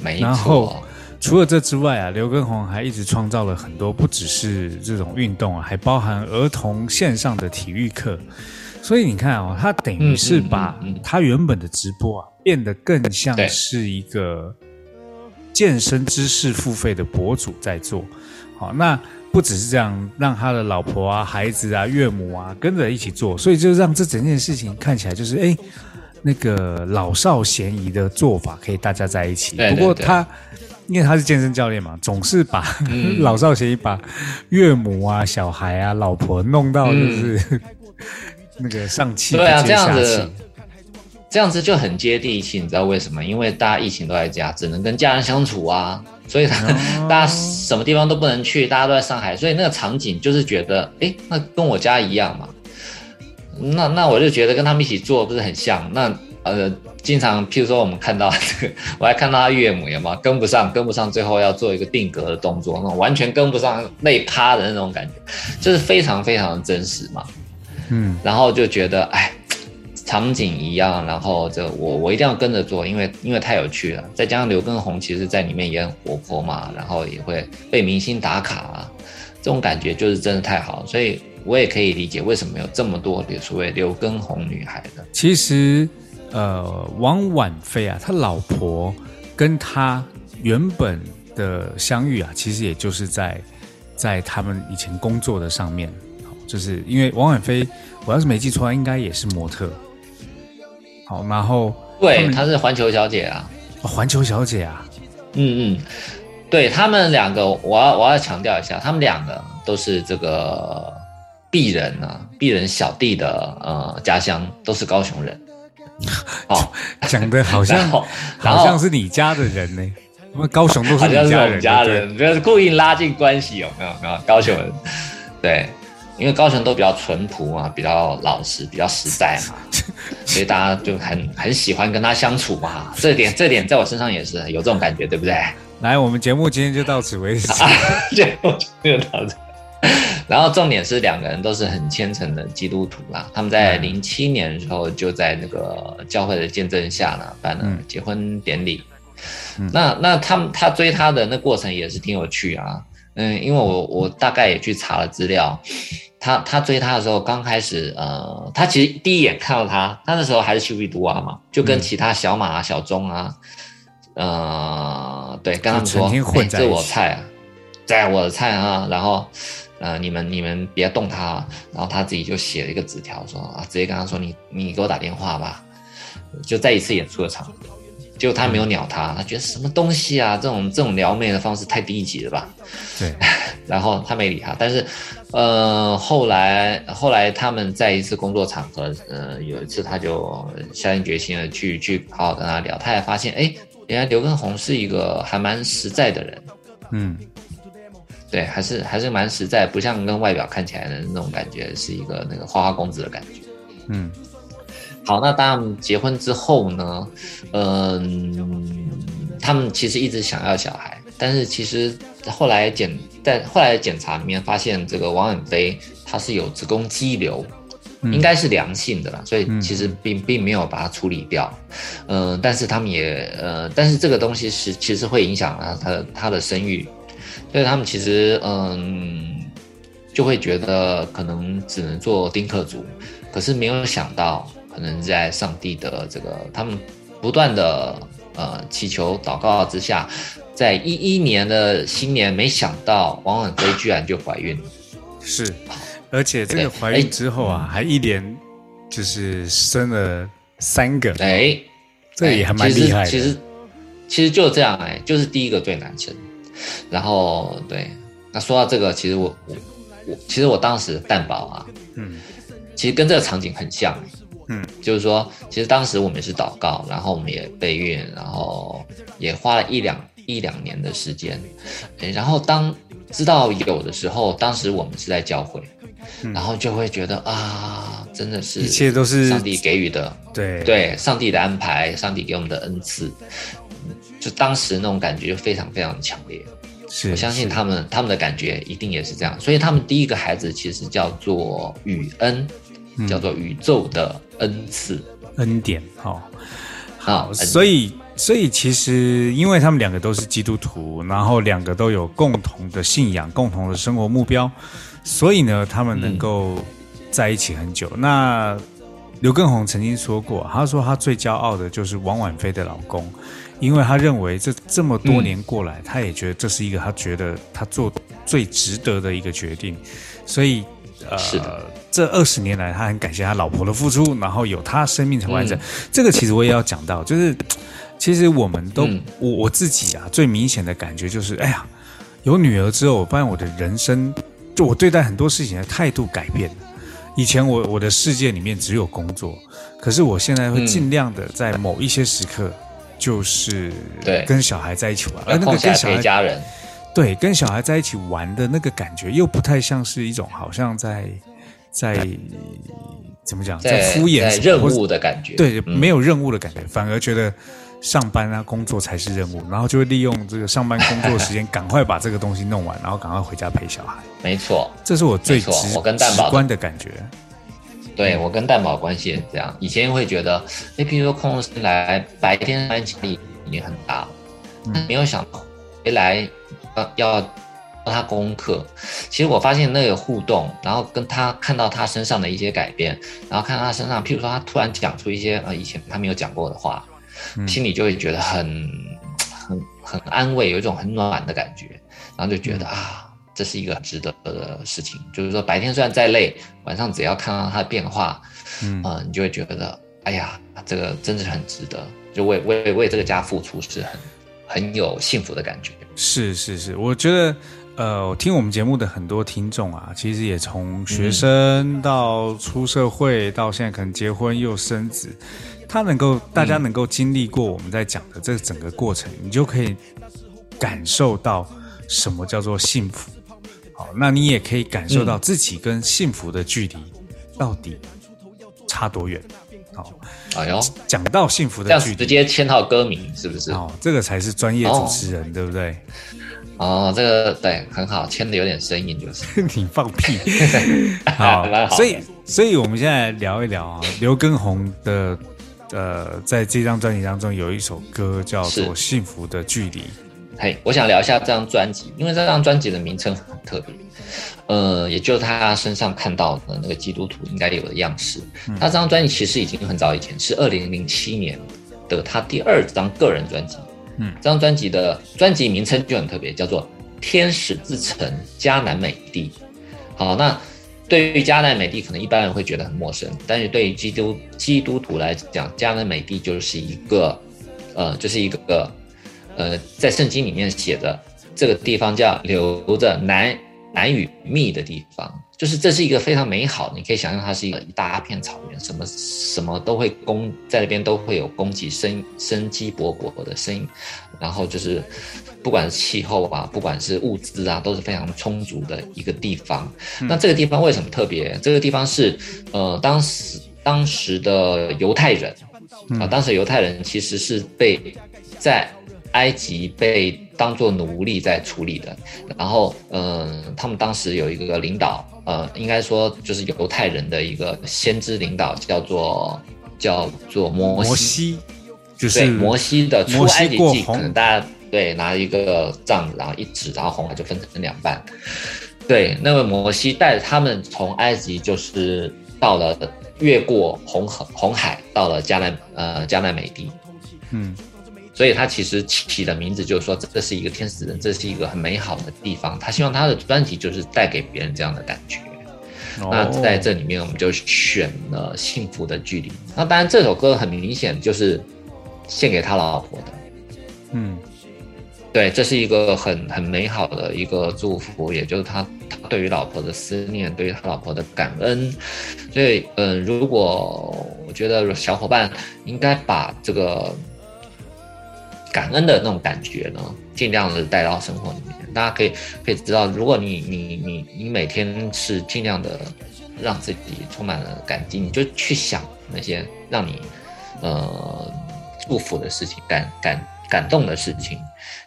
没错。除了这之外啊，刘根宏还一直创造了很多，不只是这种运动啊，还包含儿童线上的体育课。所以你看啊，他等于是把他原本的直播啊，变得更像是一个健身知识付费的博主在做。好，那不只是这样，让他的老婆啊、孩子啊、岳母啊跟着一起做，所以就让这整件事情看起来就是哎，那个老少咸宜的做法，可以大家在一起。不过他。因为他是健身教练嘛，总是把 <laughs> <laughs> 老少咸宜，把岳母啊、小孩啊、老婆弄到就是 <laughs> 那个上气对啊，这样子，这样子就很接地气。你知道为什么？因为大家疫情都在家，只能跟家人相处啊，所以 <laughs> 大家什么地方都不能去，大家都在上海，所以那个场景就是觉得，哎，那跟我家一样嘛。那那我就觉得跟他们一起做不是很像？那呃。经常，譬如说，我们看到这个，<laughs> 我还看到他岳母有吗？跟不上，跟不上，最后要做一个定格的动作，那种完全跟不上，累趴的那种感觉，就是非常非常的真实嘛。嗯，然后就觉得，哎，场景一样，然后这我我一定要跟着做，因为因为太有趣了。再加上刘畊宏，其实在里面也很活泼嘛，然后也会被明星打卡啊，这种感觉就是真的太好，所以我也可以理解为什么有这么多的所谓刘畊宏女孩的。其实。呃，王婉菲啊，他老婆跟他原本的相遇啊，其实也就是在在他们以前工作的上面，就是因为王婉菲，我要是没记错，应该也是模特。好，然后对，她是环球小姐啊，环球小姐啊，嗯嗯，对他们两个，我要我要强调一下，他们两个都是这个鄙人啊，鄙人小弟的呃家乡都是高雄人。<laughs> 哦，讲的好像 <laughs> 好像是你家的人呢，因为高雄都是你家人，家人就是故意拉近关系，有没有？没有高雄人，<laughs> 对，因为高雄都比较淳朴嘛，比较老实，比较实在嘛，<laughs> 所以大家就很很喜欢跟他相处嘛。这点这点在我身上也是有这种感觉，对不对？来，我们节目今天就到此为止，<laughs> 节目就到这。然后重点是两个人都是很虔诚的基督徒啦，他们在零七年的时候就在那个教会的见证下呢办了结婚典礼。那那他们他追她的那过程也是挺有趣啊，嗯，因为我我大概也去查了资料，他他追她的时候刚开始呃，他其实第一眼看到他，他那时候还是丘比杜啊嘛，就跟其他小马啊小钟啊，呃，对，跟他们说，这我菜啊，在我的菜啊，然后。呃，你们你们别动他，然后他自己就写了一个纸条，说啊，直接跟他说你你给我打电话吧，就再一次演出的场，结果他没有鸟他，他觉得什么东西啊，这种这种撩妹的方式太低级了吧？对，<laughs> 然后他没理他，但是呃后来后来他们在一次工作场合，呃有一次他就下定决心了去去好好跟他聊，他也发现哎，原来刘畊宏是一个还蛮实在的人，嗯。对，还是还是蛮实在，不像跟外表看起来的那种感觉，是一个那个花花公子的感觉。嗯，好，那当然结婚之后呢，嗯，他们其实一直想要小孩，但是其实后来检在后来检查里面发现，这个王远飞他是有子宫肌瘤，应该是良性的啦，所以其实并并没有把它处理掉。嗯，但是他们也呃，但是这个东西是其实会影响啊他他的生育。所以他们其实嗯，就会觉得可能只能做丁克族，可是没有想到，可能在上帝的这个他们不断的呃祈求祷告之下，在一一年的新年，没想到王婉菲居然就怀孕了。是，而且这个怀孕之后啊，还一连就是生了三个。哎，这也还蛮厉害的。其实其实就这样哎，就是第一个最难生。然后对，那说到这个，其实我我我，其实我当时蛋宝啊，嗯，其实跟这个场景很像，嗯，就是说，其实当时我们是祷告，然后我们也备孕，然后也花了一两一两年的时间，然后当知道有的时候，当时我们是在教会，然后就会觉得啊，真的是一切都是上帝给予的，对。对，上帝的安排，上帝给我们的恩赐，就当时那种感觉就非常非常强烈。我相信他们他们的感觉一定也是这样，所以他们第一个孩子其实叫做雨恩，叫做宇宙的恩赐。恩典，好，好好，所以所以其实因为他们两个都是基督徒，然后两个都有共同的信仰、共同的生活目标，所以呢，他们能够在一起很久。那刘畊宏曾经说过，他说他最骄傲的就是王婉菲的老公，因为他认为这这么多年过来，他也觉得这是一个他觉得他做最值得的一个决定，所以是呃，这二十年来他很感谢他老婆的付出，然后有他生命才完整。这个其实我也要讲到，就是其实我们都、嗯。我我自己啊，最明显的感觉就是，哎呀，有女儿之后，我发现我的人生，就我对待很多事情的态度改变了。以前我我的世界里面只有工作，可是我现在会尽量的在某一些时刻，就是对。跟小孩在一起玩，而那个跟小孩陪家人，对跟小孩在一起玩的那个感觉，又不太像是一种好像在在怎么讲，在敷衍在任务的感觉，对，嗯没有任务的感觉，反而觉得上班啊工作才是任务，然后就会利用这个上班工作时间，赶快把这个东西弄完，然后赶快回家陪小孩。没错。这是我最直我跟蛋宝直观的感觉。对我跟蛋宝关系也是这样，以前会觉得，哎，比如说空时来白天班压力已经很大没有想到回来要要教他功课。其实我发现那个互动，然后跟他看到他身上的一些改变，然后看到他身上，譬如说他突然讲出一些呃以前他没有讲过的话，心里就会觉得很很很安慰，有一种很暖的感觉，然后就觉得啊。这是一个很值得的事情，就是说白天虽然再累，晚上只要看到他的变化，嗯。呃，你就会觉得，哎呀，这个真的是很值得，就为为为这个家付出是很很有幸福的感觉。是是是，我觉得呃，听我们节目的很多听众啊，其实也从学生到出社会，到现在可能结婚又生子，他能够大家能够经历过我们在讲的这整个过程，你就可以感受到什么叫做幸福。好，那你也可以感受到自己跟幸福的距离到底差多远。好，哎呦，讲到幸福的距离，直接签到歌名是不是？哦，这个才是专业主持人，对不对？哦，这个对，很好，签的有点生硬，就是。<laughs> 你放屁！<laughs> 好蛮好，所以，所以我们现在聊一聊啊，刘畊宏的呃，在这张专辑当中有一首歌叫做《幸福的距离》。嘿，我想聊一下这张专辑，因为这张专辑的名称很特别，呃，也就是他身上看到的那个基督徒应该有的样式。他这张专辑其实已经很早以前，是二零零七年的他第二张个人专辑。嗯，这张专辑的专辑名称就很特别，叫做《天使之城迦南美地》。好，那对于迦南美地，可能一般人会觉得很陌生，但是对于基督基督徒来讲，迦南美地就是一个，呃，就是一个，呃，在圣经里面写的这个地方叫留着奶奶与密的地方，就是这是一个非常美好，你可以想象它是一个一大片草原，什么什么都会供在那边都会有供给生生机勃勃的声音，然后就是不管是气候啊，不管是物资啊，都是非常充足的一个地方。那这个地方为什么特别？这个地方是呃，当时当时的犹太人啊、当时犹太人其实是被在埃及被当做奴隶在处理的。然后，嗯、他们当时有一个领导，呃，应该说就是犹太人的一个先知领导，叫做叫做摩西。摩西就是对，摩西的出埃及记，可能大家对拿一个杖子，然后一指，然后红海就分成两半。对，那位摩西带着他们从埃及就是到了越过红河红海，到了迦南呃迦南美地。嗯，所以他其实起的名字就是说，这是一个天使人，这是一个很美好的地方。他希望他的专辑就是带给别人这样的感觉。那哦在这里面，我们就选了《幸福的距离》。那当然，这首歌很明显就是献给他老婆的。嗯对，这是一个很很美好的一个祝福，也就是他他对于老婆的思念，对于他老婆的感恩。所以，嗯、如果我觉得小伙伴应该把这个感恩的那种感觉呢，尽量的带到生活里面。大家可以可以知道，如果你你你你每天是尽量的让自己充满了感激，你就去想那些让你呃祝福的事情，感感感动的事情，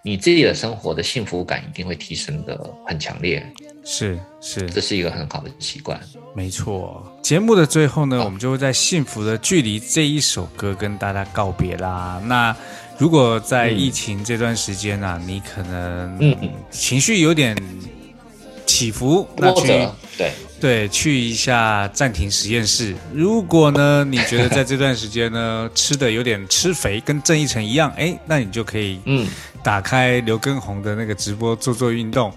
你自己的生活的幸福感一定会提升的很强烈。是是，这是一个很好的习惯。没错，节目的最后呢，我们就会在《幸福的距离》这一首歌跟大家告别啦。那如果在疫情这段时间呢，你可能嗯情绪有点起伏，那去对对去一下暂停实验室。如果呢，你觉得在这段时间呢 <laughs> 吃的有点吃肥，跟郑义成一样，哎，那你就可以嗯打开刘畊宏的那个直播做做运动。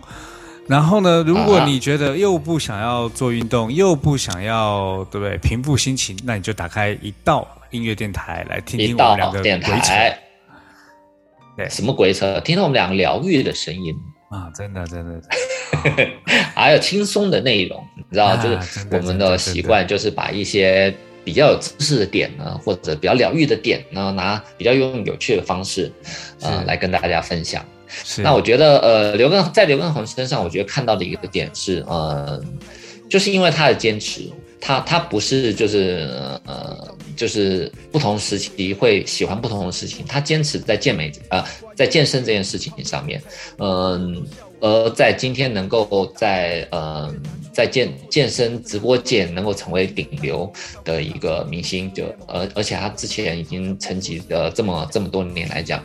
然后呢？如果你觉得又不想要做运动，又不想要，对不对？平复心情，那你就打开一道音乐电台来听听我们两个电台。对，什么鬼扯？听到我们两个疗愈的声音啊！真的，真的，<laughs> 还有轻松的内容，你知道，就是我们的习惯，就是把一些比较有知识的点呢，或者比较疗愈的点呢，拿比较用有趣的方式，呃，来跟大家分享。那我觉得，呃，刘根在刘根宏身上，我觉得看到的一个点是，呃，就是因为他的坚持，他他不是就是呃，就是不同时期会喜欢不同的事情，他坚持在健美啊，在健身这件事情上面，嗯，而在今天能够在呃在健健身直播界能够成为顶流的一个明星，就而而且他之前已经沉寂的这么这么多年来讲。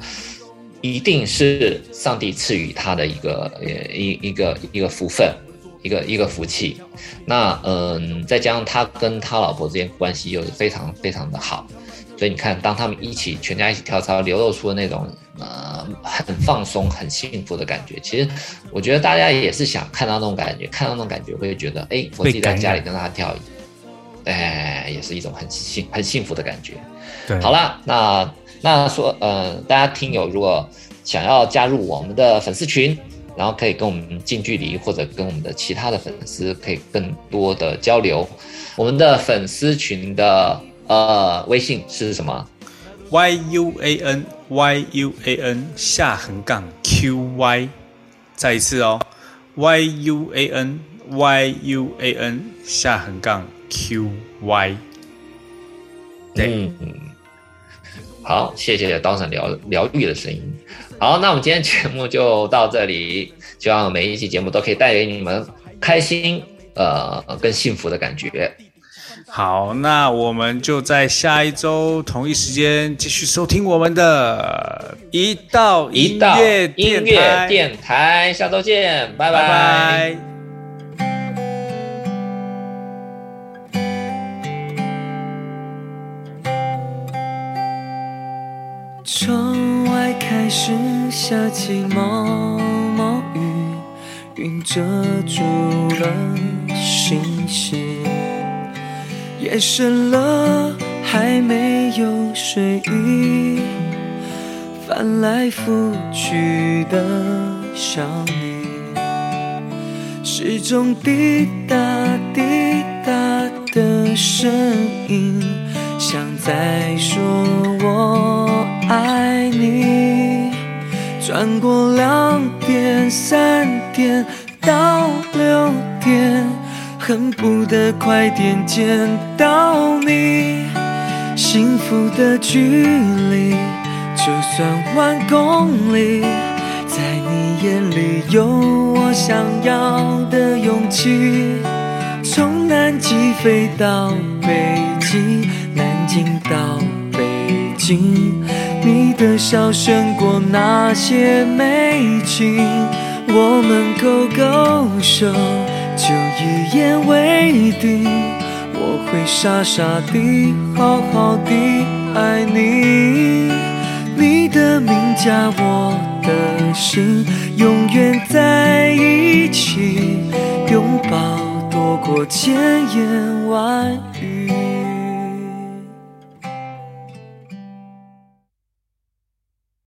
一定是上帝赐予他的一个呃一一个一个福分，一个一个福气。那嗯，再加上他跟他老婆之间关系又是非常非常的好，所以你看，当他们一起全家一起跳操，流露出的那种呃很放松、很幸福的感觉。其实我觉得大家也是想看到那种感觉，看到那种感觉会觉得，哎，我自己在家里跟他跳，哎，也是一种很幸很幸福的感觉。对，好了，那。那说，呃，大家听友如果想要加入我们的粉丝群，然后可以跟我们近距离，或者跟我们的其他的粉丝可以更多的交流。我们的粉丝群的呃微信是什么？y u a n y u a n 下横杠 q y，再一次哦，y u a n y u a n 下横杠 q y。对。好，谢谢刀神疗疗愈的声音。好，那我们今天节目就到这里，希望每一期节目都可以带给你们开心，呃，更幸福的感觉。好，那我们就在下一周同一时间继续收听我们的一道一道音乐电台，下周见，拜拜。窗下起毛毛雨，云遮住了星星。夜深了，还没有睡意，翻来覆去的想你，时钟滴答滴答的声音，像在说我。爱你，转过两点、三点到六点，恨不得快点见到你。幸福的距离，就算万公里，在你眼里有我想要的勇气。从南极飞到北极，南京到北京。你的笑胜过那些美景，我们勾勾手，就一言为定。我会傻傻地好好地爱你，你的名加我的心，永远在一起，拥抱多过千言万语。